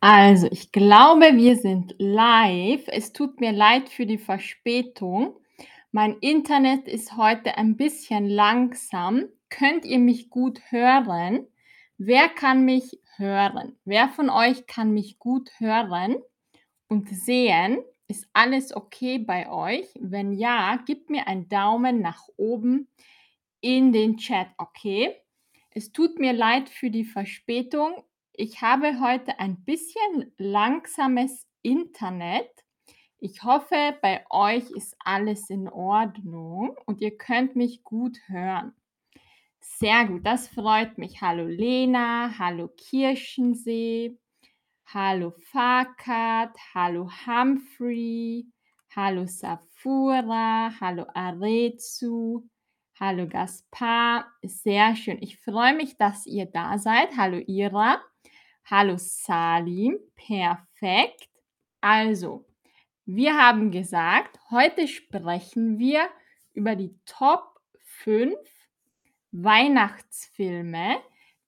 Also, ich glaube, wir sind live. Es tut mir leid für die Verspätung. Mein Internet ist heute ein bisschen langsam. Könnt ihr mich gut hören? Wer kann mich hören? Wer von euch kann mich gut hören und sehen? Ist alles okay bei euch? Wenn ja, gebt mir einen Daumen nach oben in den Chat, okay? Es tut mir leid für die Verspätung. Ich habe heute ein bisschen langsames Internet. Ich hoffe, bei euch ist alles in Ordnung und ihr könnt mich gut hören. Sehr gut, das freut mich. Hallo Lena, hallo Kirschensee, hallo Fakat, hallo Humphrey, hallo Safura, hallo Arezu, hallo Gaspar. Sehr schön. Ich freue mich, dass ihr da seid. Hallo Ira, hallo Salim. Perfekt. Also, wir haben gesagt, heute sprechen wir über die Top 5 Weihnachtsfilme,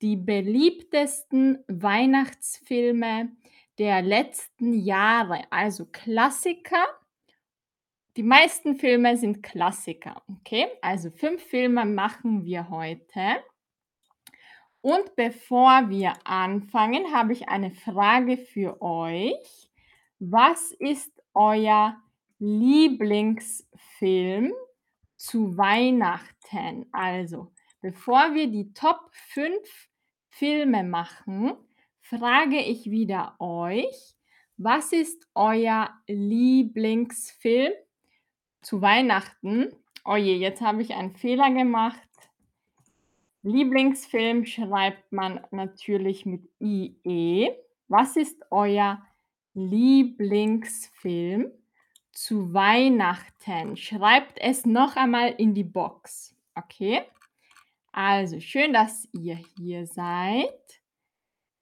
die beliebtesten Weihnachtsfilme der letzten Jahre, also Klassiker. Die meisten Filme sind Klassiker, okay? Also 5 Filme machen wir heute. Und bevor wir anfangen, habe ich eine Frage für euch. Was ist euer Lieblingsfilm zu Weihnachten? Also, bevor wir die Top 5 Filme machen, frage ich wieder euch, was ist euer Lieblingsfilm zu Weihnachten? Oh je, jetzt habe ich einen Fehler gemacht. Lieblingsfilm schreibt man natürlich mit IE. Was ist euer Lieblingsfilm zu Weihnachten? Schreibt es noch einmal in die Box. Okay? Also, schön, dass ihr hier seid.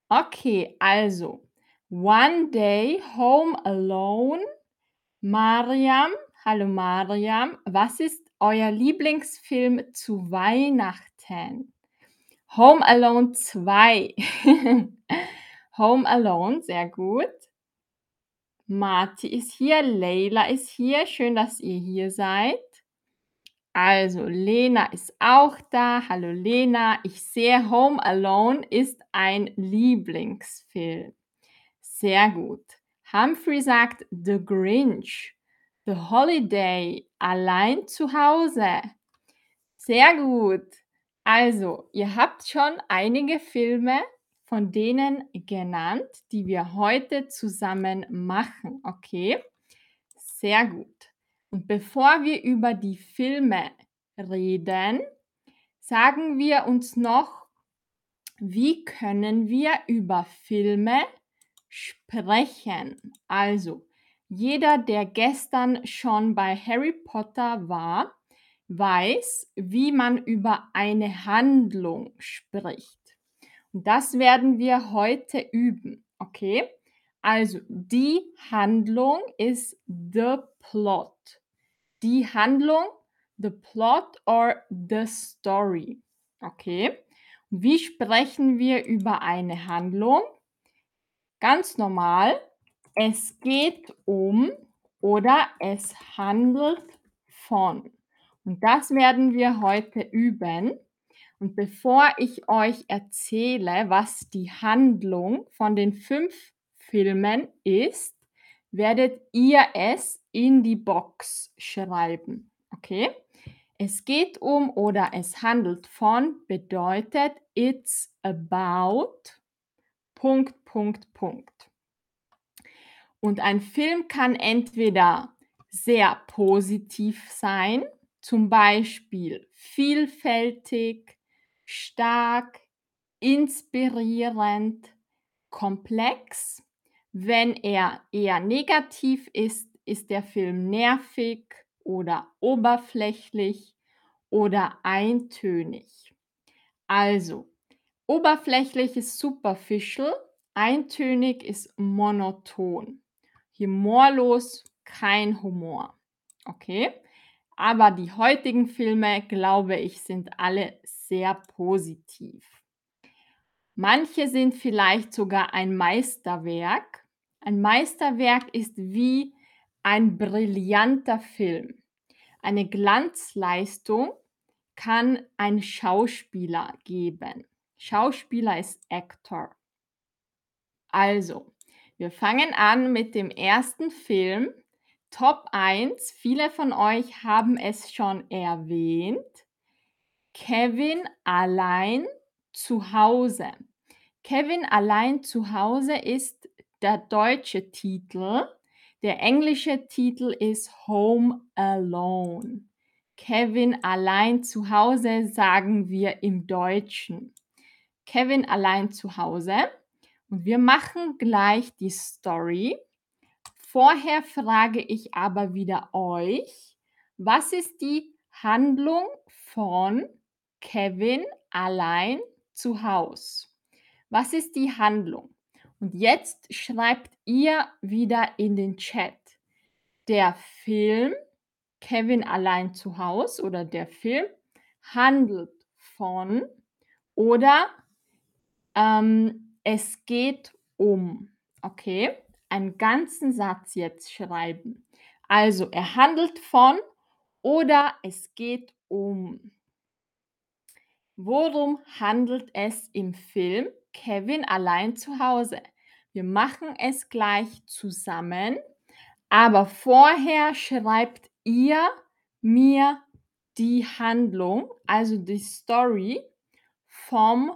Okay, also One Day Home Alone. Mariam, hallo Mariam. Was ist euer Lieblingsfilm zu Weihnachten? Home Alone 2. Home Alone, sehr gut. Marti ist hier, Leila ist hier. Schön, dass ihr hier seid. Also, Lena ist auch da. Hallo Lena. Ich sehe, Home Alone ist ein Lieblingsfilm. Sehr gut. Humphrey sagt The Grinch. The Holiday. Allein zu Hause. Sehr gut. Also, ihr habt schon einige Filme von denen genannt, die wir heute zusammen machen. Okay? Sehr gut. Und bevor wir über die Filme reden, sagen wir uns noch, wie können wir über Filme sprechen? Also, jeder, der gestern schon bei Harry Potter war, weiß, wie man über eine Handlung spricht. Und das werden wir heute üben, okay? Also, die Handlung ist the plot. Die Handlung, the plot or the story. Okay? Wie sprechen wir über eine Handlung? Ganz normal. Es geht um oder es handelt von. Und das werden wir heute üben. Und bevor ich euch erzähle, was die Handlung von den fünf Filmen ist, werdet ihr es in die Box schreiben. Okay? Es geht um oder es handelt von bedeutet it's about Punkt, Punkt, Punkt. Und ein Film kann entweder sehr positiv sein, zum Beispiel vielfältig, stark, inspirierend, komplex. Wenn er eher negativ ist, ist der Film nervig oder oberflächlich oder eintönig. Also, oberflächlich ist superficial, eintönig ist monoton. Humorlos, kein Humor. Okay? Aber die heutigen Filme, glaube ich, sind alle sehr positiv. Manche sind vielleicht sogar ein Meisterwerk. Ein Meisterwerk ist wie ein brillanter Film. Eine Glanzleistung kann ein Schauspieler geben. Schauspieler ist Actor. Also, wir fangen an mit dem ersten Film. Top 1. Viele von euch haben es schon erwähnt. Kevin allein zu Hause. Kevin allein zu Hause ist der deutsche Titel. Der englische Titel ist Home Alone. Kevin allein zu Hause sagen wir im Deutschen. Kevin allein zu Hause. Und wir machen gleich die Story. Vorher frage ich aber wieder euch, was ist die Handlung von Kevin allein zu Hause? Was ist die Handlung? Und jetzt schreibt ihr wieder in den Chat. Der Film Kevin allein zu Hause oder der Film handelt von oder ähm, es geht um. Okay, einen ganzen Satz jetzt schreiben. Also er handelt von oder es geht um. Worum handelt es im Film Kevin allein zu Hause? Wir machen es gleich zusammen, aber vorher schreibt ihr mir die Handlung, also die Story vom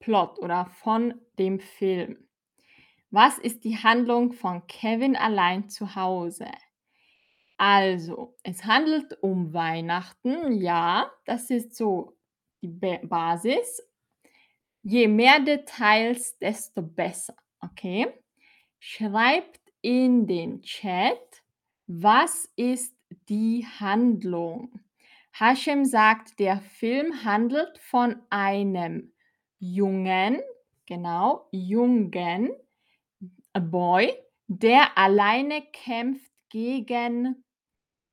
Plot oder von dem Film. Was ist die Handlung von Kevin allein zu Hause? Also, es handelt um Weihnachten, ja, das ist so die Ba- Basis. Je mehr Details, desto besser, okay? Schreibt in den Chat, was ist die Handlung? Hashem sagt, der Film handelt von einem Jungen, genau, Jungen, boy, der alleine kämpft gegen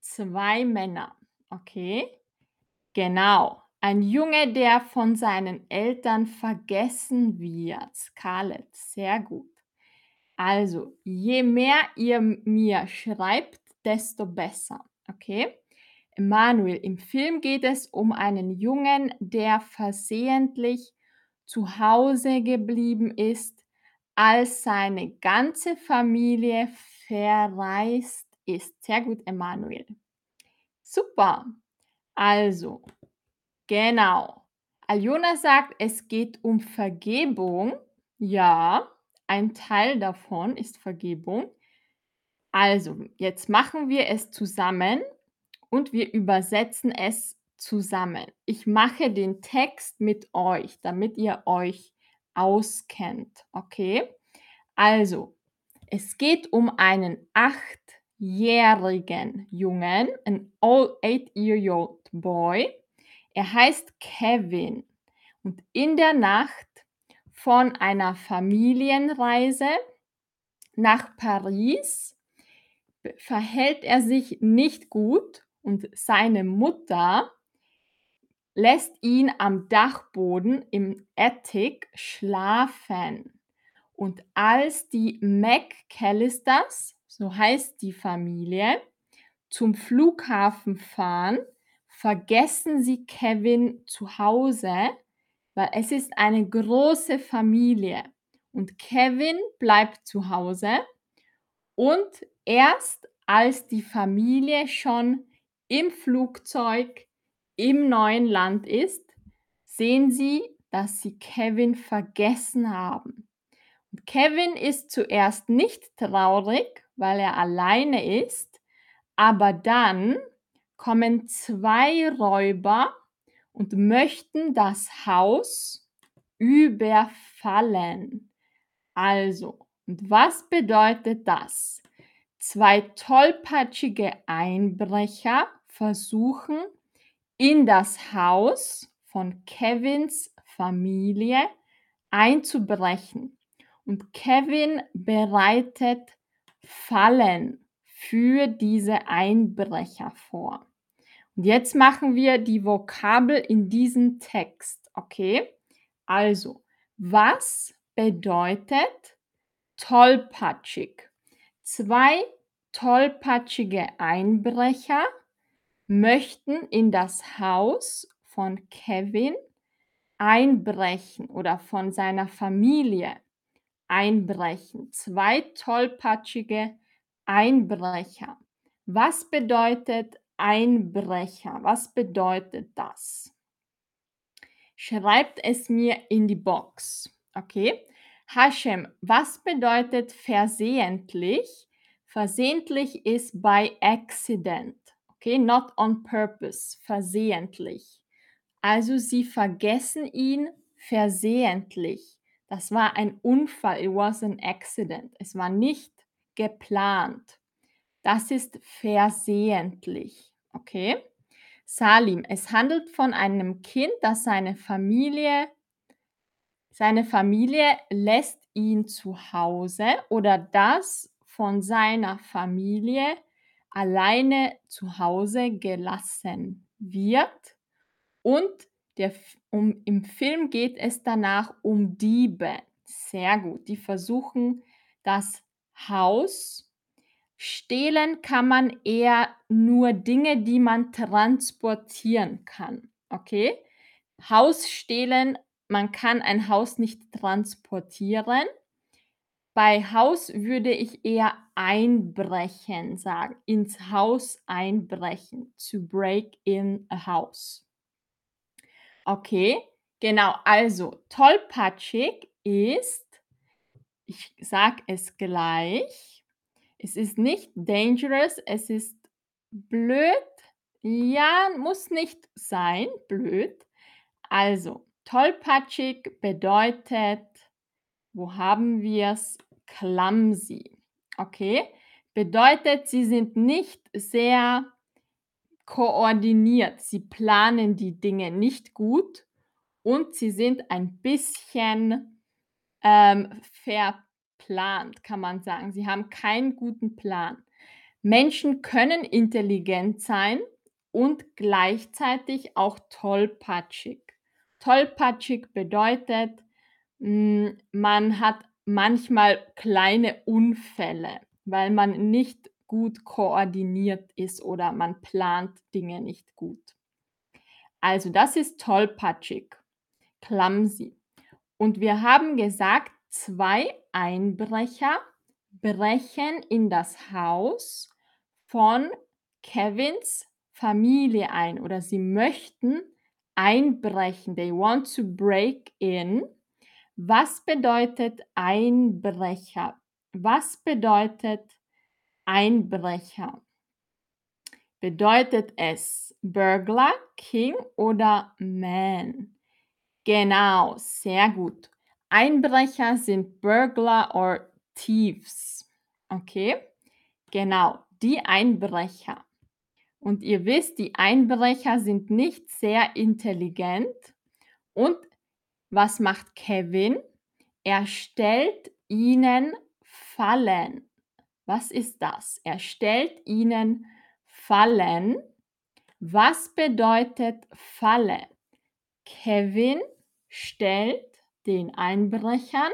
zwei Männer. Okay? Genau. Ein Junge, der von seinen Eltern vergessen wird. Scarlett, sehr gut. Also, je mehr ihr mir schreibt, desto besser. Okay? Emanuel, im Film geht es um einen Jungen, der versehentlich zu Hause geblieben ist, als seine ganze Familie verreist ist. Sehr gut, Emanuel. Super. Also, genau. Aljona sagt, es geht um Vergebung. Ja, ein Teil davon ist Vergebung. Also, jetzt machen wir es zusammen und wir übersetzen es zusammen. Ich mache den Text mit euch, damit ihr euch auskennt. Okay? Also, es geht um einen achtjährigen Jungen, ein eight-year-old boy. Er heißt Kevin. Und in der Nacht von einer Familienreise nach Paris verhält er sich nicht gut und seine Mutter lässt ihn am Dachboden im Attic schlafen. Und als die McCallisters, so heißt die Familie, zum Flughafen fahren, vergessen sie Kevin zu Hause, weil es ist eine große Familie. Und Kevin bleibt zu Hause und erst als die Familie schon im Flugzeug im neuen Land ist, sehen sie, dass sie Kevin vergessen haben. Und Kevin ist zuerst nicht traurig, weil er alleine ist, aber dann kommen zwei Räuber und möchten das Haus überfallen. Also, und was bedeutet das? Zwei tollpatschige Einbrecher versuchen, in das Haus von Kevins Familie einzubrechen. Und Kevin bereitet Fallen für diese Einbrecher vor. Und jetzt machen wir die Vokabel in diesem Text, okay? Also, Was bedeutet tollpatschig? 2 tollpatschige Einbrecher möchten in das Haus von Kevin einbrechen oder von seiner Familie einbrechen. 2 tollpatschige Einbrecher. Was bedeutet Einbrecher? Was bedeutet das? Schreibt es mir in die Box, okay? Hashem, was bedeutet versehentlich? Versehentlich ist by accident, okay? Not on purpose, versehentlich. Also sie vergessen ihn versehentlich. Das war ein Unfall, it was an accident. Es war nicht geplant. Das ist versehentlich, okay? Salim, es handelt von einem Kind, das seine Familie seine Familie lässt ihn zu Hause oder das von seiner Familie alleine zu Hause gelassen wird und der um im Film geht es danach um Diebe. Sehr gut, die versuchen das Haus stehlen kann man eher nur Dinge, die man transportieren kann, okay? Haus stehlen, man kann ein Haus nicht transportieren. Bei Haus würde ich eher einbrechen sagen, ins Haus einbrechen, to break in a house. Okay, genau, also tollpatschig ist, ich sage es gleich, es ist nicht dangerous, es ist blöd. Ja, muss nicht sein, blöd. Also, tollpatschig bedeutet, wo haben wir es? Clumsy. Okay, bedeutet, sie sind nicht sehr koordiniert. Sie planen die Dinge nicht gut und sie sind ein bisschen ähm, verplant, kann man sagen. Sie haben keinen guten Plan. Menschen können intelligent sein und gleichzeitig auch tollpatschig. Tollpatschig bedeutet, hm, man hat manchmal kleine Unfälle, weil man nicht gut koordiniert ist oder man plant Dinge nicht gut. Also das ist tollpatschig, clumsy. Und wir haben gesagt, zwei Einbrecher brechen in das Haus von Kevins Familie ein oder sie möchten einbrechen. They want to break in. Was bedeutet Einbrecher? Was bedeutet Einbrecher? Bedeutet es Burglar, King oder Man? Genau, sehr gut. Einbrecher sind Burglar or Thieves. Okay? Genau, die Einbrecher. Und ihr wisst, die Einbrecher sind nicht sehr intelligent. Und was macht Kevin? Er stellt ihnen Fallen. Was ist das? Er stellt ihnen Fallen. Was bedeutet Falle? Kevin stellt den Einbrechern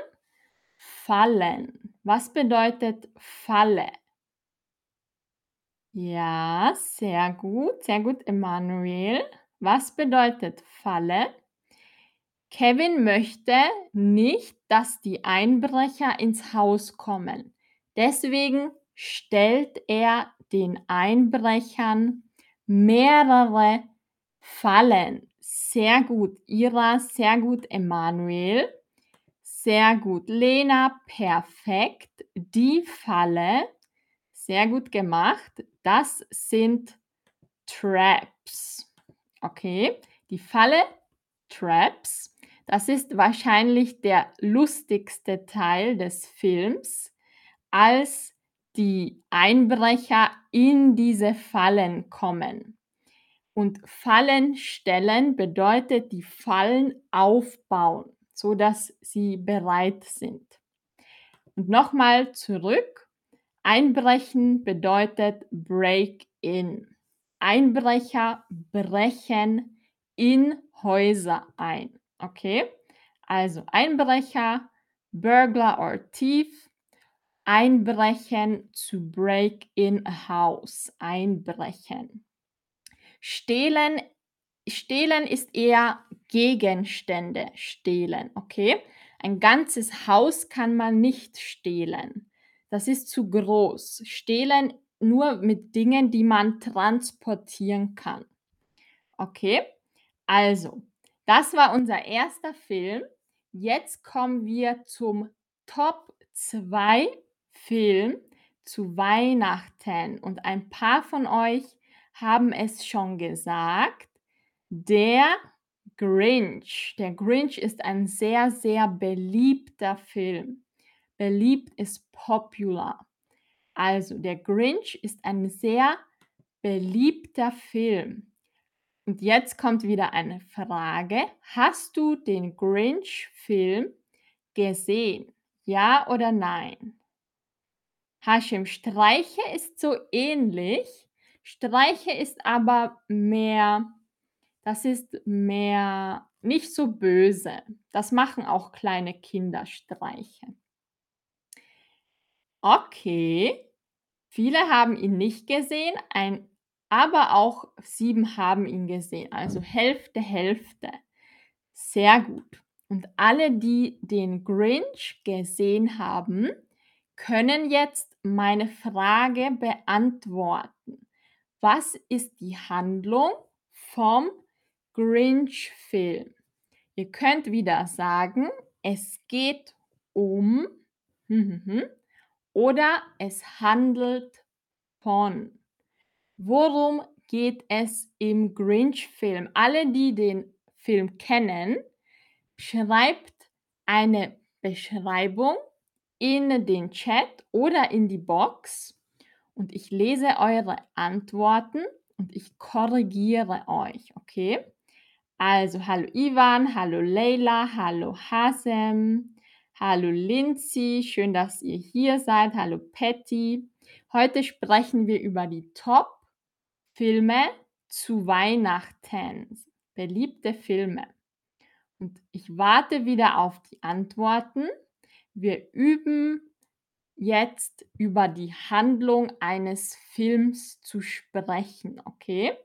Fallen. Was bedeutet Falle? Ja, sehr gut, sehr gut, Emanuel. Was bedeutet Falle? Kevin möchte nicht, dass die Einbrecher ins Haus kommen. Deswegen stellt er den Einbrechern mehrere Fallen. Sehr gut, Ira, sehr gut, Emanuel. Sehr gut, Lena, perfekt. Die Falle, sehr gut gemacht. Das sind Traps. Okay, die Falle, Traps. Das ist wahrscheinlich der lustigste Teil des Films, als die Einbrecher in diese Fallen kommen. Und Fallen stellen bedeutet die Fallen aufbauen, so dass sie bereit sind. Und nochmal zurück. Einbrechen bedeutet break in. Einbrecher brechen in Häuser ein. Okay? Also Einbrecher, Burglar or Thief, einbrechen, to break in a house, einbrechen. Stehlen stehlen ist eher Gegenstände stehlen, okay? Ein ganzes Haus kann man nicht stehlen. Das ist zu groß. Stehlen nur mit Dingen, die man transportieren kann. Okay? Also, das war unser erster Film. Jetzt kommen wir zum Top 2 Film zu Weihnachten und ein paar von euch haben es schon gesagt. Der Grinch. Der Grinch ist ein sehr, sehr beliebter Film. Beliebt ist popular. Also, der Grinch ist ein sehr beliebter Film. Und jetzt kommt wieder eine Frage. Hast du den Grinch-Film gesehen? Ja oder nein? Hashim, Streiche ist so ähnlich. Streiche ist aber mehr, das ist mehr nicht so böse. Das machen auch kleine Kinder Streiche. Okay, viele haben ihn nicht gesehen, ein, aber auch sieben haben ihn gesehen. Also Hälfte, Hälfte. Sehr gut. Und alle, die den Grinch gesehen haben, können jetzt meine Frage beantworten. Was ist die Handlung vom Grinch-Film? Ihr könnt wieder sagen, es geht um oder es handelt von. Worum geht es im Grinch-Film? Alle, die den Film kennen, schreibt eine Beschreibung in den Chat oder in die Box und ich lese eure Antworten und ich korrigiere euch, okay? Also, hallo Ivan, hallo Leila, hallo Hasem, hallo Lindsay, schön, dass ihr hier seid, hallo Patty. Heute sprechen wir über die Top-Filme zu Weihnachten, beliebte Filme. Und ich warte wieder auf die Antworten. Wir üben jetzt über die Handlung eines Films zu sprechen, okay?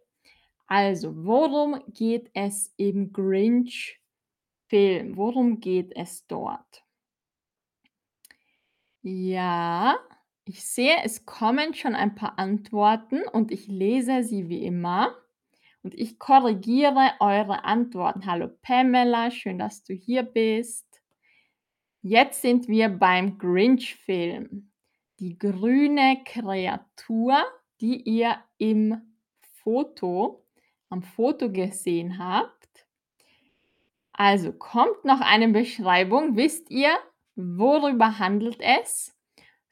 Also, worum geht es im Grinch-Film? Worum geht es dort? Ja, ich sehe, es kommen schon ein paar Antworten und ich lese sie wie immer und ich korrigiere eure Antworten. Hallo Pamela, schön, dass du hier bist. Jetzt sind wir beim Grinch-Film. Die grüne Kreatur, die ihr im Foto, am Foto gesehen habt. Also kommt noch eine Beschreibung. Wisst ihr, worüber handelt es?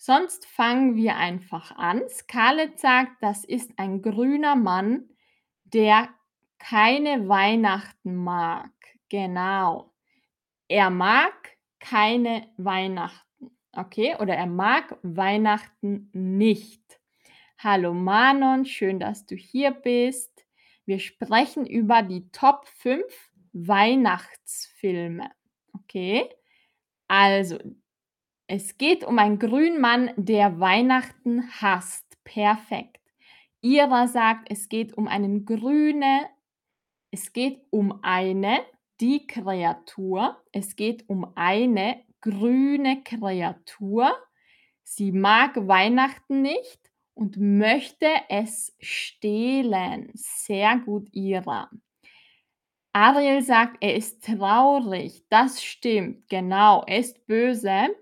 Sonst fangen wir einfach an. Scarlett sagt, das ist ein grüner Mann, der keine Weihnachten mag. Genau. Er mag keine Weihnachten. Okay? Oder er mag Weihnachten nicht. Hallo Manon, schön, dass du hier bist. Wir sprechen über die Top 5 Weihnachtsfilme. Okay? Also, es geht um einen Grünmann, der Weihnachten hasst. Perfekt. Ira sagt, es geht um einen grüne, es geht um eine die Kreatur. Es geht um eine grüne Kreatur. Sie mag Weihnachten nicht und möchte es stehlen. Sehr gut, Ira. Ariel sagt, er ist traurig. Das stimmt, genau. Er ist böse,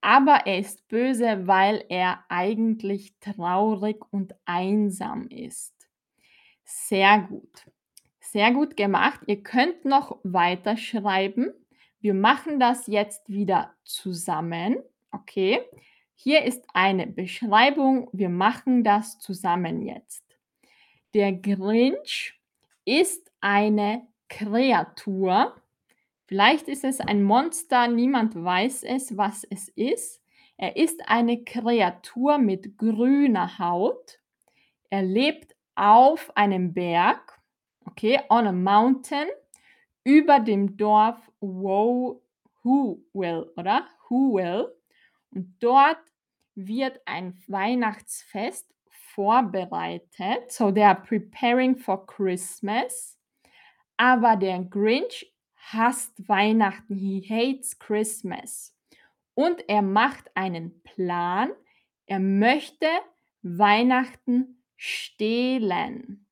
aber er ist böse, weil er eigentlich traurig und einsam ist. Sehr gut. Sehr gut gemacht. Ihr könnt noch weiterschreiben. Wir machen das jetzt wieder zusammen. Okay. Hier ist eine Beschreibung. Wir machen das zusammen jetzt. Der Grinch ist eine Kreatur. Vielleicht ist es ein Monster, niemand weiß es, was es ist. Er ist eine Kreatur mit grüner Haut. Er lebt auf einem Berg okay, on a mountain über dem Dorf Wow Whoville, oder? Whoville. Und dort wird ein Weihnachtsfest vorbereitet. So they are preparing for Christmas. Aber der Grinch hasst Weihnachten. He hates Christmas. Und er macht einen Plan. Er möchte Weihnachten stehlen.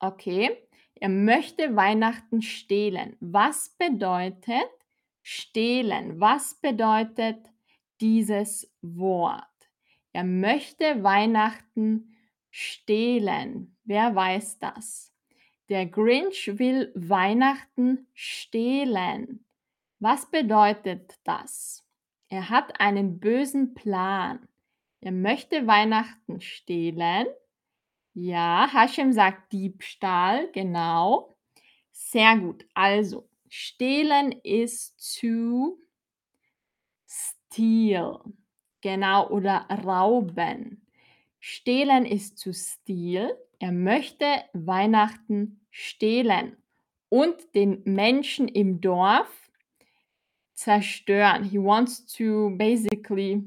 Okay, er möchte Weihnachten stehlen. Was bedeutet stehlen? Was bedeutet dieses Wort? Er möchte Weihnachten stehlen. Wer weiß das? Der Grinch will Weihnachten stehlen. Was bedeutet das? Er hat einen bösen Plan. Er möchte Weihnachten stehlen. Ja, Hashem sagt Diebstahl, genau. Sehr gut. Also, stehlen ist to steal. Genau, oder rauben. Stehlen ist zu steal. Er möchte Weihnachten stehlen und den Menschen im Dorf zerstören. He wants to basically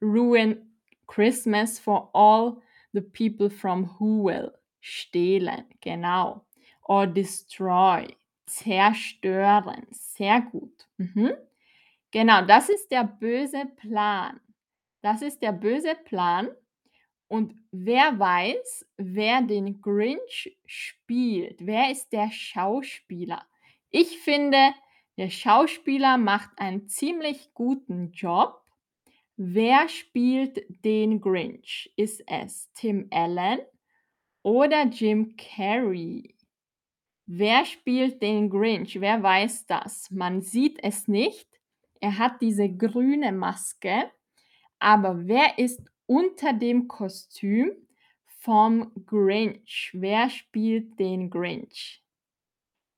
ruin Christmas for all the people from Whoville. Stehlen, genau. Or destroy, zerstören. Sehr gut. Mhm. Genau, das ist der böse Plan. Das ist der böse Plan. Und wer weiß, wer den Grinch spielt? Wer ist der Schauspieler? Ich finde, der Schauspieler macht einen ziemlich guten Job. Wer spielt den Grinch? Ist es Tim Allen oder Jim Carrey? Wer spielt den Grinch? Wer weiß das? Man sieht es nicht. Er hat diese grüne Maske. Aber wer ist unter dem Kostüm vom Grinch? Wer spielt den Grinch?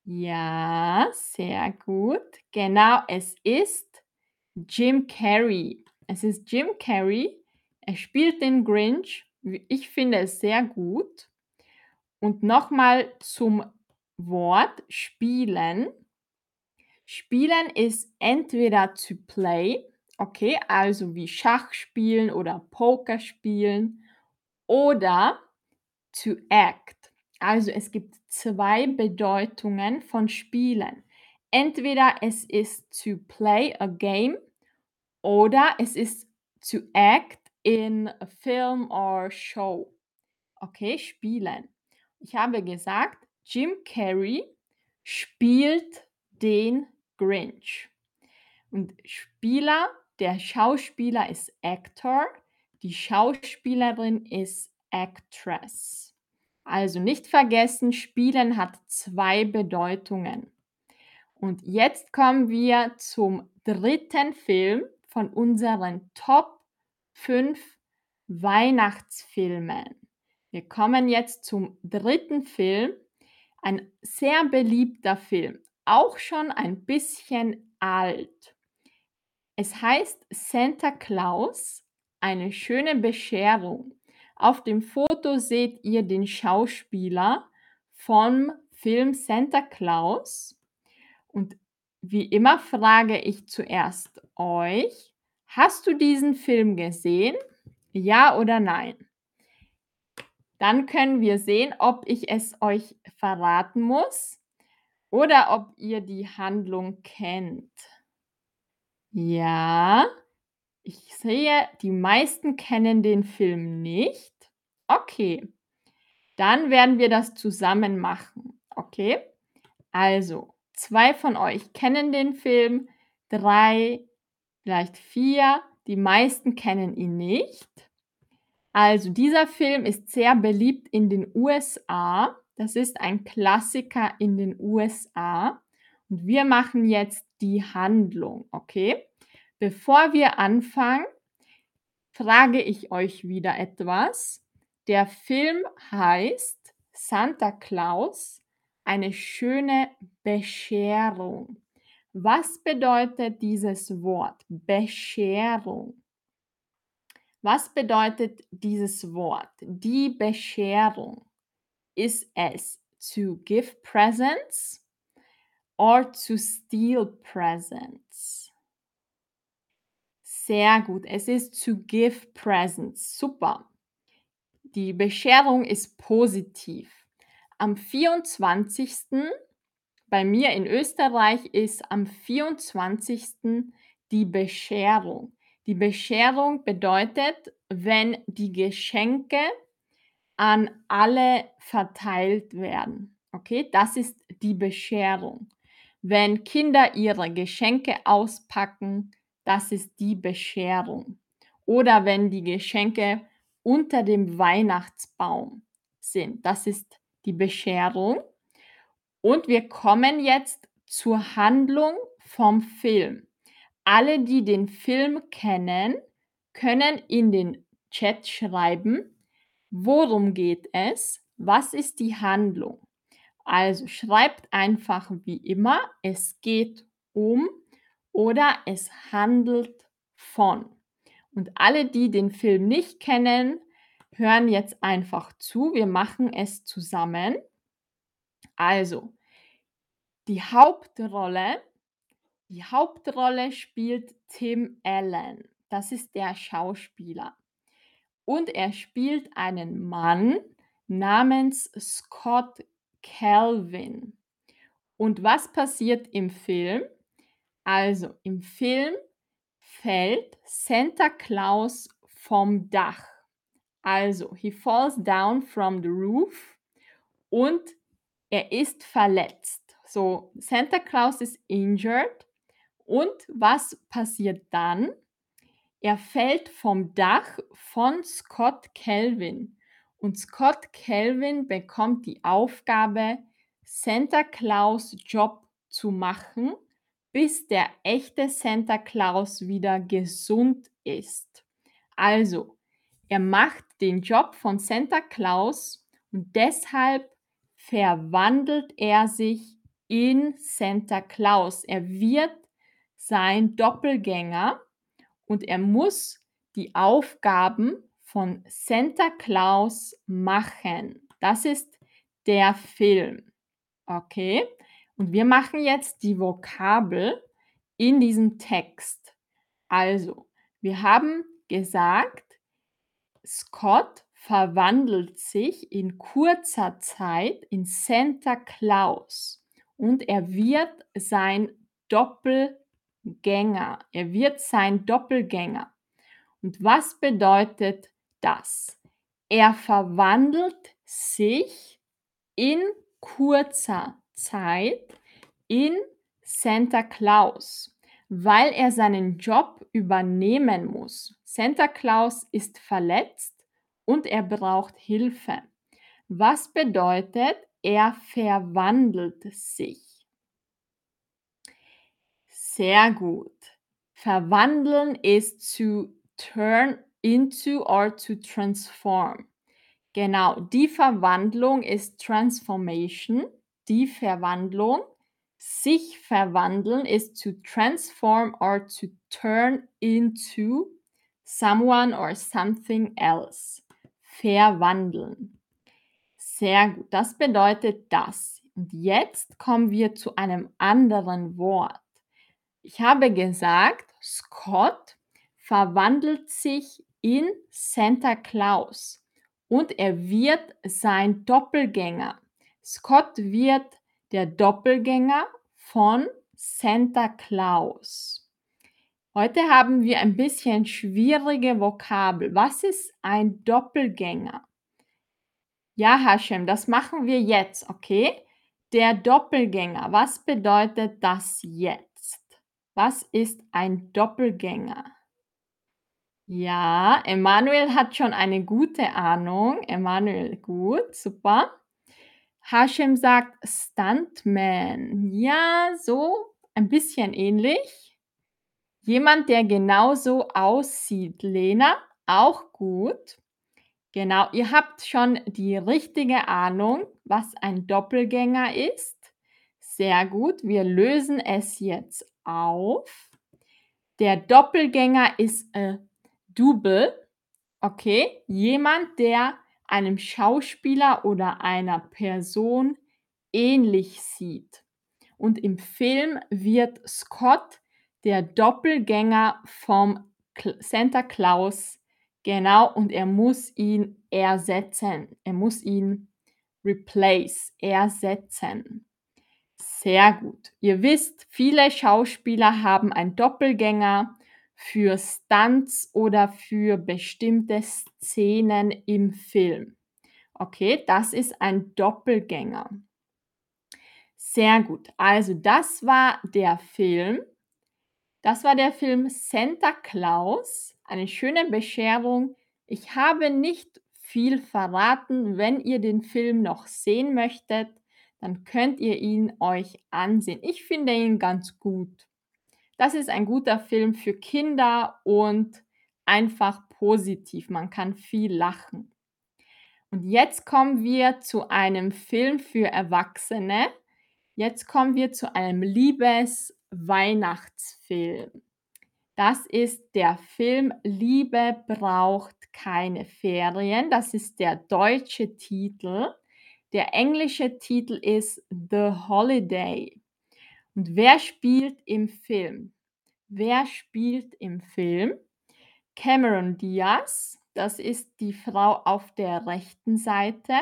Ja, sehr gut. Genau, es ist Jim Carrey. Es ist Jim Carrey. Er spielt den Grinch. Ich finde es sehr gut. Und nochmal zum Wort spielen. Spielen ist entweder to play, okay, also wie Schach spielen oder Poker spielen, oder to act. Also es gibt zwei Bedeutungen von Spielen. Entweder es ist to play a game oder es ist to act in a film or show. Okay, spielen. Ich habe gesagt, Jim Carrey spielt den Grinch. Und Spieler, der Schauspieler ist Actor, die Schauspielerin ist Actress. Also nicht vergessen, Spielen hat zwei Bedeutungen. Und jetzt kommen wir zum dritten Film von unseren Top 5 Weihnachtsfilmen. Wir kommen jetzt zum dritten Film. Ein sehr beliebter Film, auch schon ein bisschen alt. Es heißt Santa Claus, eine schöne Bescherung. Auf dem Foto seht ihr den Schauspieler vom Film Santa Claus. Und wie immer frage ich zuerst euch, hast du diesen Film gesehen? Ja oder nein? Dann können wir sehen, ob ich es euch verraten muss oder ob ihr die Handlung kennt. Ja, ich sehe, die meisten kennen den Film nicht. Okay, dann werden wir das zusammen machen. Okay, also zwei von euch kennen den Film, drei, vielleicht vier, die meisten kennen ihn nicht. Also dieser Film ist sehr beliebt in den USA. Das ist ein Klassiker in den USA. Und wir machen jetzt die Handlung, okay? Bevor wir anfangen, frage ich euch wieder etwas. Der Film heißt Santa Claus, eine schöne Bescherung. Was bedeutet dieses Wort? Bescherung. Was bedeutet dieses Wort? Die Bescherung. Ist es to give presents or to steal presents. Sehr gut. Es ist to give presents. Super. Die Bescherung ist positiv. Am 24. bei mir in Österreich ist am 24. die Bescherung. Die Bescherung bedeutet, wenn die Geschenke an alle verteilt werden. Okay, das ist die Bescherung. Wenn Kinder ihre Geschenke auspacken, das ist die Bescherung. Oder wenn die Geschenke unter dem Weihnachtsbaum sind, das ist die Bescherung. Und wir kommen jetzt zur Handlung vom Film. Alle, die den Film kennen, können in den Chat schreiben, worum geht es, was ist die Handlung. Also schreibt einfach wie immer, es geht um oder es handelt von. Und alle, die den Film nicht kennen, hören jetzt einfach zu. Wir machen es zusammen. Also, die Hauptrolle, die Hauptrolle spielt Tim Allen. Das ist der Schauspieler. Und er spielt einen Mann namens Scott Calvin. Und was passiert im Film? Also, im Film fällt Santa Claus vom Dach. Also, he falls down from the roof und er ist verletzt. So, Santa Claus ist injured. Und was passiert dann? Er fällt vom Dach von Scott Kelvin. Und Scott Kelvin bekommt die Aufgabe, Santa Claus Job zu machen, bis der echte Santa Claus wieder gesund ist. Also, er macht den Job von Santa Claus und deshalb verwandelt er sich in Santa Claus. Er wird sein Doppelgänger und er muss die Aufgaben von Santa Claus machen. Das ist der Film. Okay? Und wir machen jetzt die Vokabel in diesem Text. Also, wir haben gesagt, Scott verwandelt sich in kurzer Zeit in Santa Claus und er wird sein Doppelgänger. Er wird sein Doppelgänger. Und was bedeutet das? Er verwandelt sich in kurzer Zeit in Santa Claus, weil er seinen Job übernehmen muss. Santa Claus ist verletzt und er braucht Hilfe. Was bedeutet, er verwandelt sich? Sehr gut. Verwandeln ist to turn into or to transform. Genau, die Verwandlung ist Transformation. Die Verwandlung. Sich verwandeln ist to transform or to turn into someone or something else. Verwandeln. Sehr gut. Das bedeutet das. Und jetzt kommen wir zu einem anderen Wort. Ich habe gesagt, Scott verwandelt sich in Santa Claus und er wird sein Doppelgänger. Scott wird der Doppelgänger von Santa Claus. Heute haben wir ein bisschen schwierige Vokabel. Was ist ein Doppelgänger? Ja, Hashem, das machen wir jetzt, okay? Der Doppelgänger, was bedeutet das jetzt? Was ist ein Doppelgänger? Ja, Emanuel hat schon eine gute Ahnung. Emanuel, gut, super. Hashem sagt Stuntman. Ja, so ein bisschen ähnlich. Jemand, der genauso aussieht. Lena, auch gut. Genau, ihr habt schon die richtige Ahnung, was ein Doppelgänger ist. Sehr gut, wir lösen es jetzt auf. Der Doppelgänger ist äh, Double, okay, jemand, der einem Schauspieler oder einer Person ähnlich sieht. und im Film wird Scott der Doppelgänger vom Santa Claus. Genau, und er muss ihn ersetzen. Er muss ihn replace, ersetzen. Sehr gut. Ihr wisst, viele Schauspieler haben einen Doppelgänger für Stunts oder für bestimmte Szenen im Film. Okay, das ist ein Doppelgänger. Sehr gut. Also das war der Film. Das war der Film Santa Claus. Eine schöne Bescherung. Ich habe nicht viel verraten. Wenn ihr den Film noch sehen möchtet, dann könnt ihr ihn euch ansehen. Ich finde ihn ganz gut. Das ist ein guter Film für Kinder und einfach positiv. Man kann viel lachen. Und jetzt kommen wir zu einem Film für Erwachsene. Jetzt kommen wir zu einem Liebes-Weihnachtsfilm. Das ist der Film Liebe braucht keine Ferien. Das ist der deutsche Titel. Der englische Titel ist The Holiday. Und wer spielt im Film? Wer spielt im Film? Cameron Diaz, das ist die Frau auf der rechten Seite.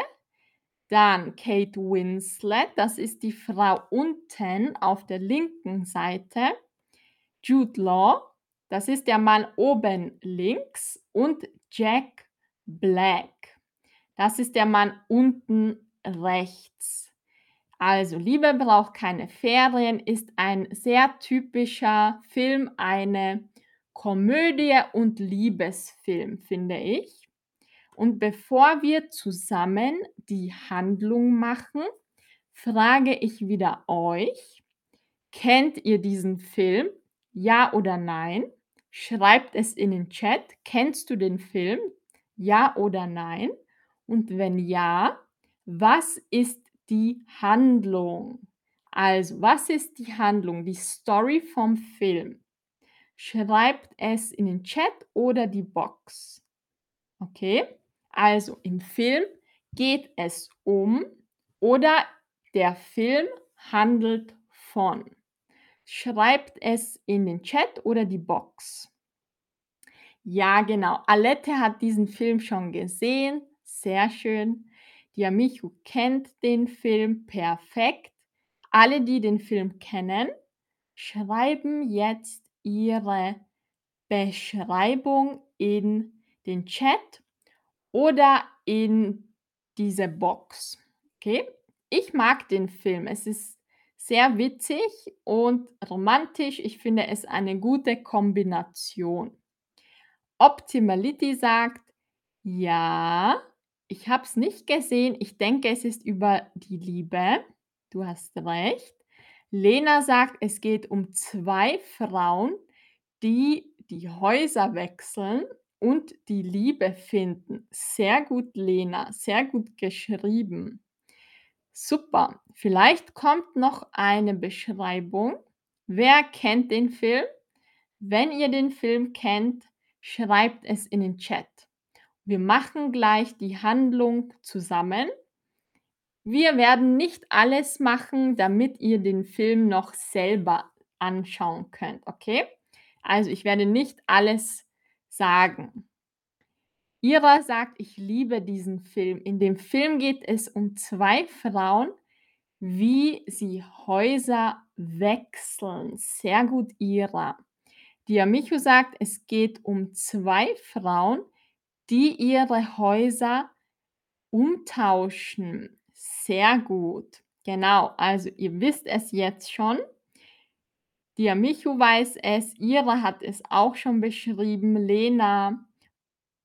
Dann Kate Winslet, das ist die Frau unten auf der linken Seite. Jude Law, das ist der Mann oben links. Und Jack Black, das ist der Mann unten rechts. Also, Liebe braucht keine Ferien ist ein sehr typischer Film, eine Komödie und Liebesfilm, finde ich. Und bevor wir zusammen die Handlung machen, frage ich wieder euch, kennt ihr diesen Film? Ja oder nein? Schreibt es in den Chat. Kennst du den Film? Ja oder nein? Und wenn ja, was ist die Handlung? Also, was ist die Handlung, die Story vom Film? Schreibt es in den Chat oder die Box. Okay? Also, im Film geht es um oder der Film handelt von. Schreibt es in den Chat oder die Box. Ja, genau. Alette hat diesen Film schon gesehen. Sehr schön. Die Amichu kennt den Film perfekt. Alle, die den Film kennen, schreiben jetzt ihre Beschreibung in den Chat oder in diese Box. Okay? Ich mag den Film. Es ist sehr witzig und romantisch. Ich finde es eine gute Kombination. Optimality sagt, ja, ich habe es nicht gesehen. Ich denke, es ist über die Liebe. Du hast recht. Lena sagt, es geht um zwei Frauen, die die Häuser wechseln und die Liebe finden. Sehr gut, Lena. Sehr gut geschrieben. Super. Vielleicht kommt noch eine Beschreibung. Wer kennt den Film? Wenn ihr den Film kennt, schreibt es in den Chat. Wir machen gleich die Handlung zusammen. Wir werden nicht alles machen, damit ihr den Film noch selber anschauen könnt, okay? Also ich werde nicht alles sagen. Ira sagt, ich liebe diesen Film. In dem Film geht es um zwei Frauen, wie sie Häuser wechseln. Sehr gut, Ira. Diamichu sagt, es geht um zwei Frauen, die ihre Häuser umtauschen. Sehr gut. Genau, also ihr wisst es jetzt schon. Diamichu weiß es, Ira hat es auch schon beschrieben, Lena.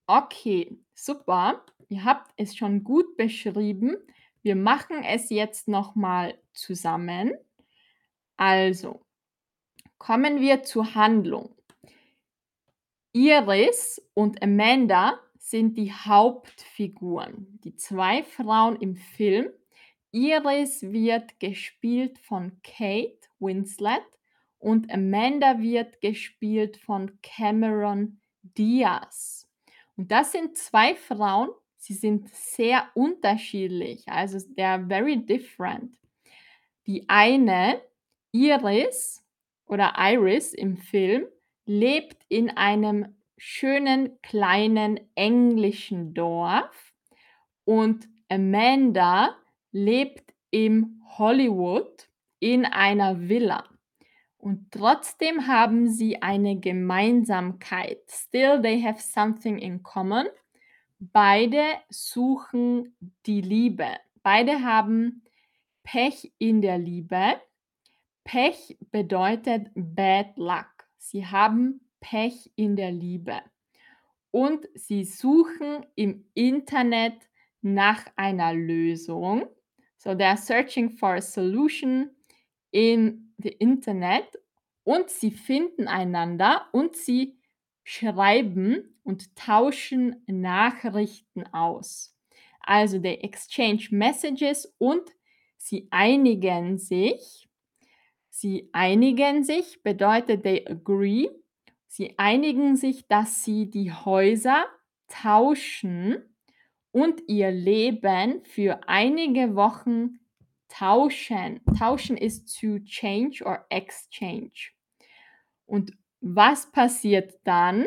Okay, super. Ihr habt es schon gut beschrieben. Wir machen es jetzt nochmal zusammen. Also, kommen wir zur Handlung. Iris und Amanda sind die Hauptfiguren. Die zwei Frauen im Film. Iris wird gespielt von Kate Winslet und Amanda wird gespielt von Cameron Diaz. Und das sind zwei Frauen, sie sind sehr unterschiedlich, also they are very different. Die eine Iris oder Iris im Film lebt in einem schönen kleinen englischen Dorf und Amanda lebt im Hollywood in einer Villa. Und trotzdem haben sie eine Gemeinsamkeit. Still they have something in common. Beide suchen die Liebe. Beide haben Pech in der Liebe. Pech bedeutet bad luck. Sie haben Pech in der Liebe. Und sie suchen im Internet nach einer Lösung. So they're searching for a solution in the Internet und sie finden einander und sie schreiben und tauschen Nachrichten aus. Also they exchange messages und sie einigen sich. Sie einigen sich bedeutet they agree. Sie einigen sich, dass sie die Häuser tauschen und ihr Leben für einige Wochen tauschen. Tauschen ist to change or exchange. Und was passiert dann?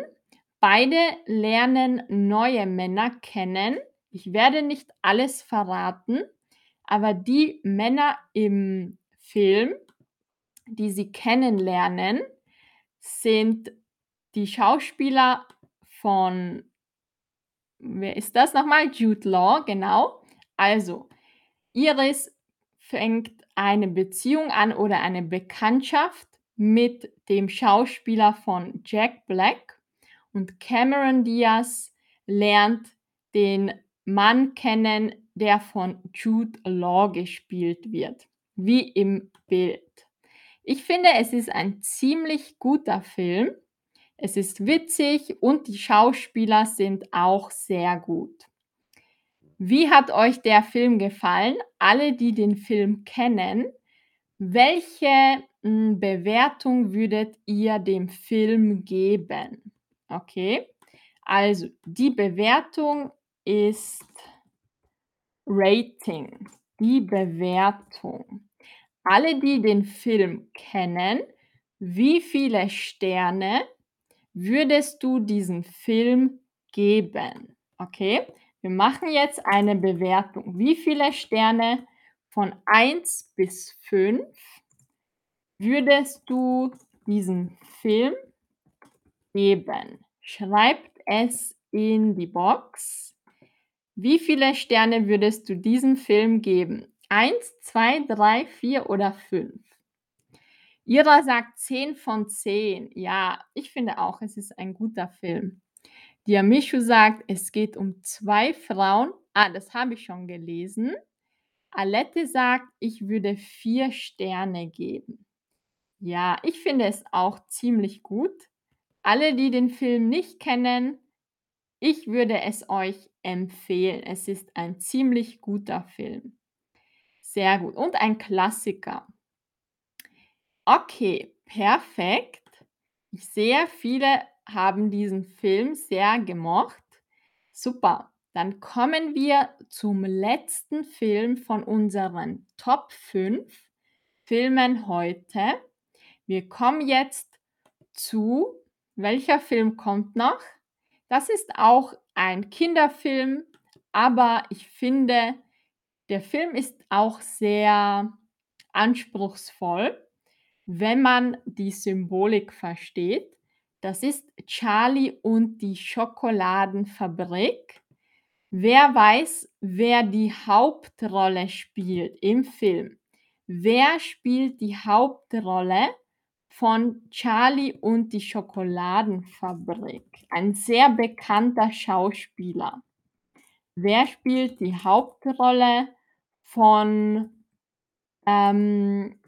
Beide lernen neue Männer kennen. Ich werde nicht alles verraten, aber die Männer im Film, die sie kennenlernen, sind die Schauspieler von, wer ist das nochmal? Jude Law, genau. Also, Iris fängt eine Beziehung an oder eine Bekanntschaft mit dem Schauspieler von Jack Black und Cameron Diaz lernt den Mann kennen, der von Jude Law gespielt wird, wie im Bild. Ich finde, es ist ein ziemlich guter Film. Es ist witzig und die Schauspieler sind auch sehr gut. Wie hat euch der Film gefallen? Alle, die den Film kennen, welche hm, Bewertung würdet ihr dem Film geben? Okay, also die Bewertung ist Rating. Die Bewertung. Alle, die den Film kennen, wie viele Sterne würdest du diesem Film geben? Okay, wir machen jetzt eine Bewertung. Wie viele Sterne von 1 bis 5 würdest du diesem Film geben? Schreibt es in die Box. Wie viele Sterne würdest du diesem Film geben? 1, 2, 3, 4 oder 5? Ira sagt 10 von 10. Ja, ich finde auch, es ist ein guter Film. Diamishu sagt, es geht um zwei Frauen. Ah, das habe ich schon gelesen. Alette sagt, ich würde vier Sterne geben. Ja, ich finde es auch ziemlich gut. Alle, die den Film nicht kennen, ich würde es euch empfehlen. Es ist ein ziemlich guter Film. Sehr gut. Und ein Klassiker. Okay, perfekt. Ich sehe, viele haben diesen Film sehr gemocht. Super. Dann kommen wir zum letzten Film von unseren Top 5 Filmen heute. Wir kommen jetzt zu, welcher Film kommt noch? Das ist auch ein Kinderfilm, aber ich finde, der Film ist auch sehr anspruchsvoll, wenn man die Symbolik versteht. Das ist Charlie und die Schokoladenfabrik. Wer weiß, wer die Hauptrolle spielt im Film? Wer spielt die Hauptrolle von Charlie und die Schokoladenfabrik? Ein sehr bekannter Schauspieler. Wer spielt die Hauptrolle von ähm,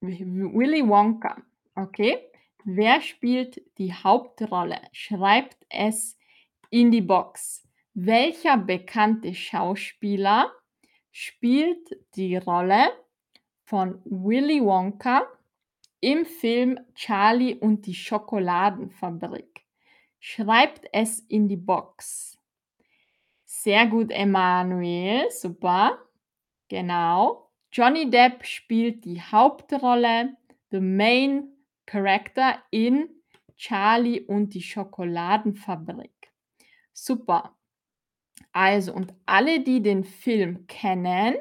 Willy Wonka? Okay. Wer spielt die Hauptrolle? Schreibt es in die Box. Welcher bekannte Schauspieler spielt die Rolle von Willy Wonka im Film Charlie und die Schokoladenfabrik? Schreibt es in die Box. Sehr gut, Emanuel. Super. Genau. Johnny Depp spielt die Hauptrolle the main character in Charlie und die Schokoladenfabrik. Super. Also, und alle, die den Film kennen,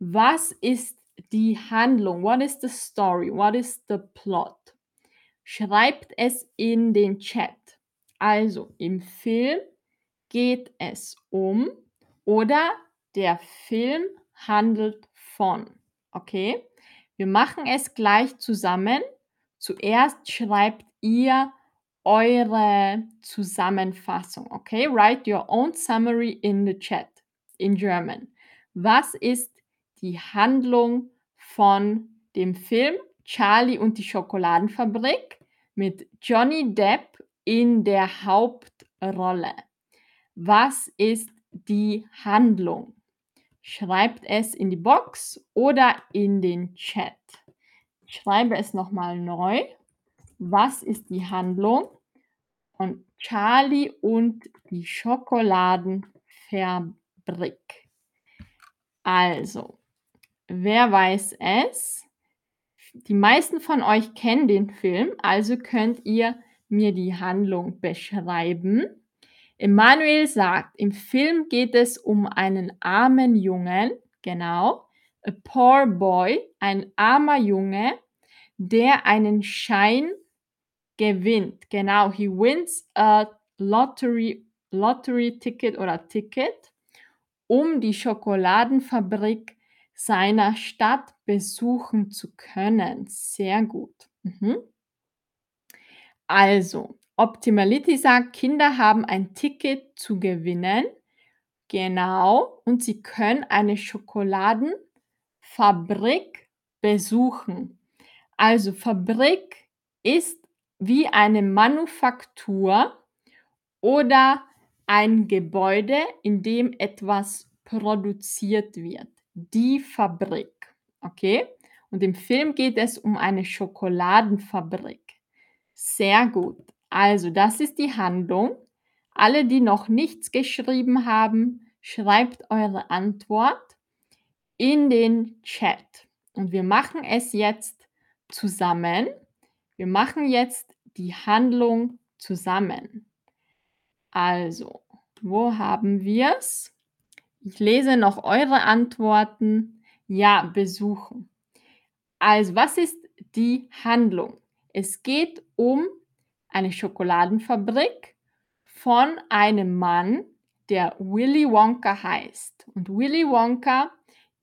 was ist die Handlung? What is the story? What is the plot? Schreibt es in den Chat. Also, im Film geht es um oder der Film handelt von. Okay? Wir machen es gleich zusammen. Zuerst schreibt ihr eure Zusammenfassung. Okay? Write your own summary in the chat in German. Was ist die Handlung von dem Film Charlie und die Schokoladenfabrik mit Johnny Depp in der Hauptrolle? Was ist die Handlung? Schreibt es in die Box oder in den Chat. Ich schreibe es nochmal neu. Was ist die Handlung von Charlie und die Schokoladenfabrik? Also, wer weiß es? Die meisten von euch kennen den Film, also könnt ihr mir die Handlung beschreiben. Emanuel sagt, im Film geht es um einen armen Jungen, genau, a poor boy, ein armer Junge, der einen Schein gewinnt. Genau, he wins a lottery, lottery ticket oder Ticket, um die Schokoladenfabrik seiner Stadt besuchen zu können. Sehr gut. Mhm. Also, Optimality sagt, Kinder haben ein Ticket zu gewinnen. Genau. Und sie können eine Schokoladenfabrik besuchen. Also Fabrik ist wie eine Manufaktur oder ein Gebäude, in dem etwas produziert wird. Die Fabrik. Okay? Und im Film geht es um eine Schokoladenfabrik. Sehr gut. Also, das ist die Handlung. Alle, die noch nichts geschrieben haben, schreibt eure Antwort in den Chat. Und wir machen es jetzt zusammen. Wir machen jetzt die Handlung zusammen. Also, wo haben wir es? Ich lese noch eure Antworten. Ja, besuchen. Also, was ist die Handlung? Es geht um eine Schokoladenfabrik von einem Mann, der Willy Wonka heißt. Und Willy Wonka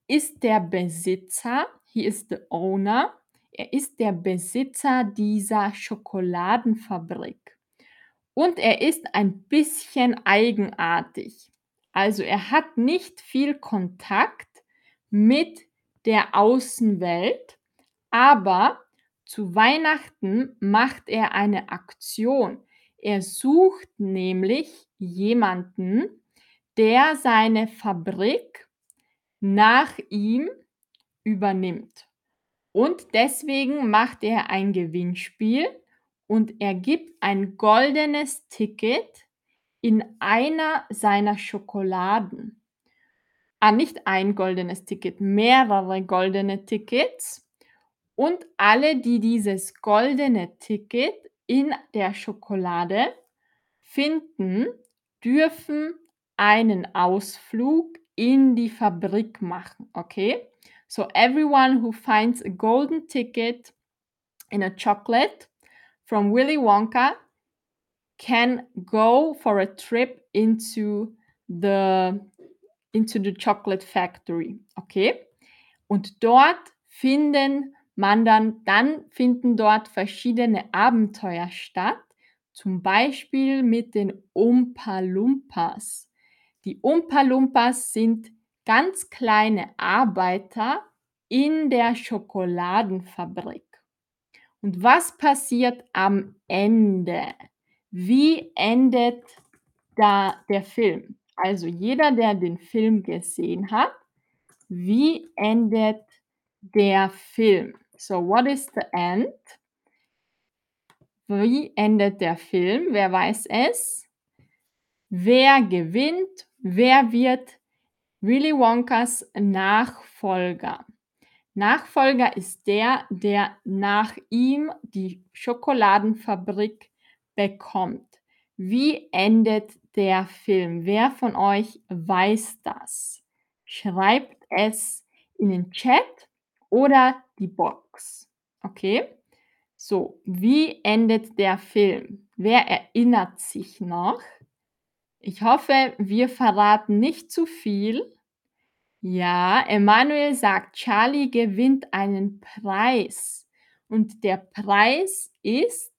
ist der Besitzer, he is the owner, er ist der Besitzer dieser Schokoladenfabrik. Und er ist ein bisschen eigenartig. Also er hat nicht viel Kontakt mit der Außenwelt, aber zu Weihnachten macht er eine Aktion. Er sucht nämlich jemanden, der seine Fabrik nach ihm übernimmt. Und deswegen macht er ein Gewinnspiel und er gibt ein goldenes Ticket in einer seiner Schokoladen. Ah, nicht ein goldenes Ticket, mehrere goldene Tickets. Und alle, die dieses goldene Ticket in der Schokolade finden, dürfen einen Ausflug in die Fabrik machen, okay? So everyone who finds a golden ticket in a chocolate from Willy Wonka can go for a trip into the into the chocolate factory, okay? Und dort finden man dann, dann finden dort verschiedene Abenteuer statt, zum Beispiel mit den Umpa-Lumpas. Die Umpa-Lumpas sind ganz kleine Arbeiter in der Schokoladenfabrik. Und was passiert am Ende? Wie endet da der Film? Also jeder, der den Film gesehen hat, wie endet der Film? So, what is the end? Wie endet der Film? Wer weiß es? Wer gewinnt? Wer wird Willy Wonkas Nachfolger? Nachfolger ist der, der nach ihm die Schokoladenfabrik bekommt. Wie endet der Film? Wer von euch weiß das? Schreibt es in den Chat oder die Box. Okay? So, wie endet der Film? Wer erinnert sich noch? Ich hoffe, wir verraten nicht zu viel. Ja, Emanuel sagt, Charlie gewinnt einen Preis. Und der Preis ist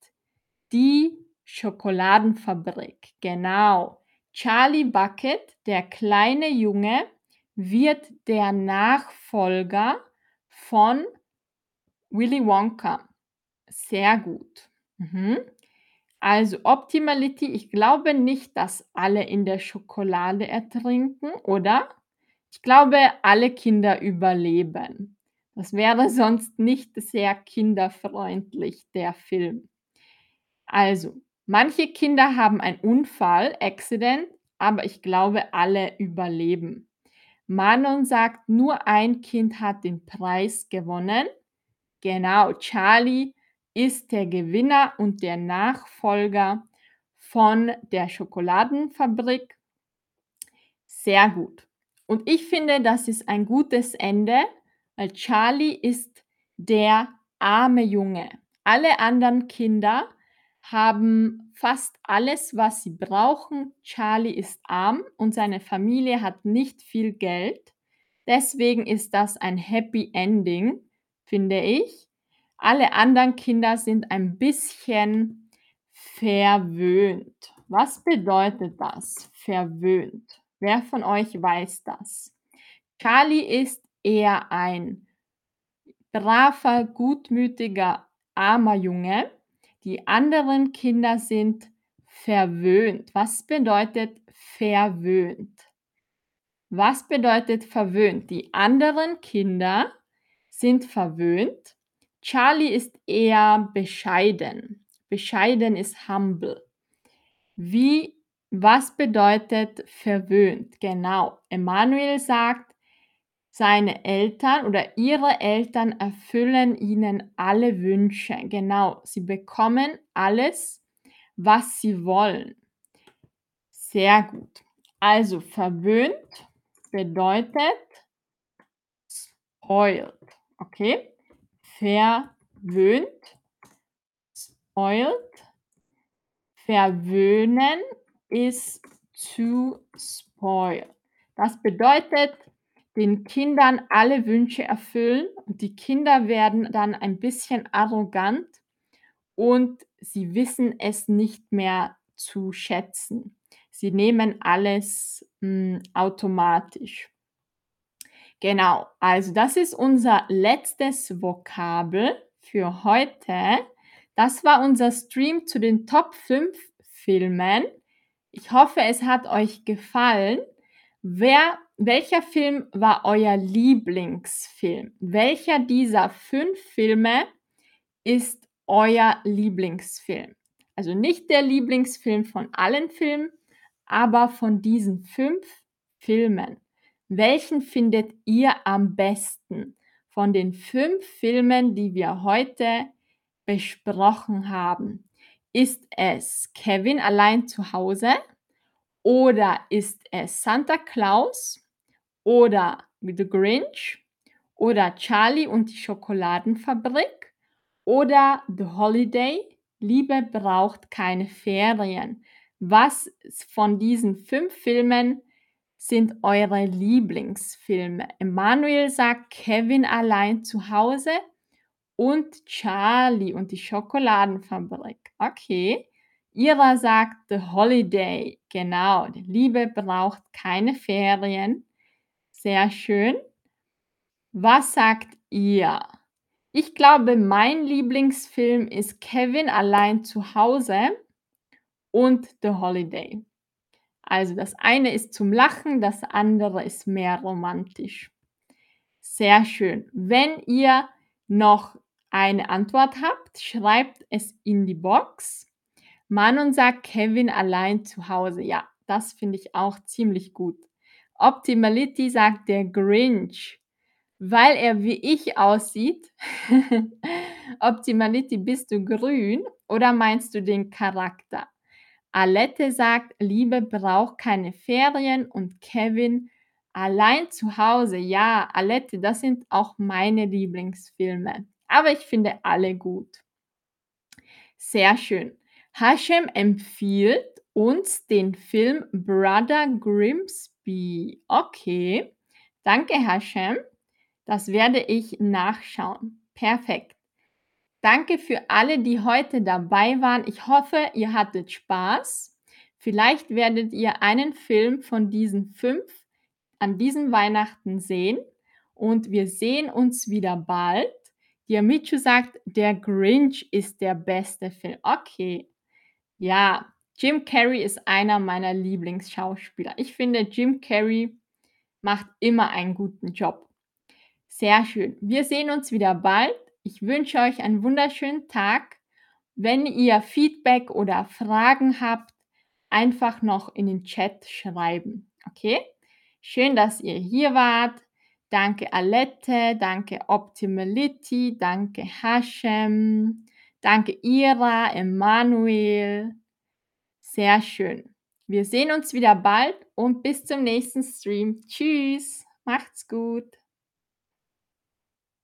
die Schokoladenfabrik. Genau. Charlie Bucket, der kleine Junge, wird der Nachfolger von Willy Wonka. Sehr gut. Mhm. Also Optimality, ich glaube nicht, dass alle in der Schokolade ertrinken, oder? Ich glaube, alle Kinder überleben. Das wäre sonst nicht sehr kinderfreundlich, der Film. Also, manche Kinder haben einen Unfall, Accident, aber ich glaube, alle überleben. Manon sagt, nur ein Kind hat den Preis gewonnen. Genau, Charlie ist der Gewinner und der Nachfolger von der Schokoladenfabrik. Sehr gut. Und ich finde, das ist ein gutes Ende, weil Charlie ist der arme Junge. Alle anderen Kinder haben fast alles, was sie brauchen. Charlie ist arm und seine Familie hat nicht viel Geld. Deswegen ist das ein Happy Ending, finde ich. Alle anderen Kinder sind ein bisschen verwöhnt. Was bedeutet das? Verwöhnt. Wer von euch weiß das? Charlie ist eher ein braver, gutmütiger, armer Junge. Die anderen Kinder sind verwöhnt. Was bedeutet verwöhnt? Was bedeutet verwöhnt? Die anderen Kinder sind verwöhnt. Charlie ist eher bescheiden. Bescheiden ist humble. Wie was bedeutet verwöhnt? Genau. Emanuel sagt, seine Eltern oder ihre Eltern erfüllen ihnen alle Wünsche. Genau. Sie bekommen alles, was sie wollen. Sehr gut. Also verwöhnt bedeutet spoiled. Okay? Verwöhnt, spoiled, verwöhnen is to spoil. Das bedeutet, den Kindern alle Wünsche erfüllen und die Kinder werden dann ein bisschen arrogant und sie wissen es nicht mehr zu schätzen. Sie nehmen alles mh, hm, automatisch. Genau, also das ist unser letztes Vokabel für heute. Das war unser Stream zu den Top 5 Filmen. Ich hoffe, es hat euch gefallen. Wer, welcher Film war euer Lieblingsfilm? Welcher dieser fünf Filme ist euer Lieblingsfilm? Also nicht der Lieblingsfilm von allen Filmen, aber von diesen fünf Filmen. Welchen findet ihr am besten von den fünf Filmen, die wir heute besprochen haben? Ist es Kevin allein zu Hause oder ist es Santa Claus oder The Grinch oder Charlie und die Schokoladenfabrik oder The Holiday? Liebe braucht keine Ferien. Was von diesen fünf Filmen sind eure Lieblingsfilme? Emanuel sagt Kevin allein zu Hause und Charlie und die Schokoladenfabrik. Okay. Ira sagt The Holiday. Genau. Die Liebe braucht keine Ferien. Sehr schön. Was sagt ihr? Ich glaube, mein Lieblingsfilm ist Kevin allein zu Hause und The Holiday. Also das eine ist zum Lachen, das andere ist mehr romantisch. Sehr schön. Wenn ihr noch eine Antwort habt, schreibt es in die Box. Manon sagt Kevin allein zu Hause. Ja, das finde ich auch ziemlich gut. Optimality sagt der Grinch. Weil er wie ich aussieht? Optimality, bist du grün oder meinst du den Charakter? Alette sagt: „Liebe braucht keine Ferien“ und Kevin: „Allein zu Hause“. Ja, Alette, das sind auch meine Lieblingsfilme, aber ich finde alle gut. Sehr schön. Haschem empfiehlt uns den Film Brother Grimsby. Okay. Danke, Haschem. Das werde ich nachschauen. Perfekt. Danke für alle, die heute dabei waren. Ich hoffe, ihr hattet Spaß. Vielleicht werdet ihr einen Film von diesen 5 an diesem Weihnachten sehen und wir sehen uns wieder bald. Diamichu sagt, der Grinch ist der beste Film. Okay. Ja, Jim Carrey ist einer meiner Lieblingsschauspieler. Ich finde, Jim Carrey macht immer einen guten Job. Sehr schön. Wir sehen uns wieder bald. Ich wünsche euch einen wunderschönen Tag. Wenn ihr Feedback oder Fragen habt, einfach noch in den Chat schreiben. Okay? Schön, dass ihr hier wart. Danke Alette, danke Optimality, danke Hashem, danke Ira, Emanuel. Sehr schön. Wir sehen uns wieder bald und bis zum nächsten Stream. Tschüss, macht's gut.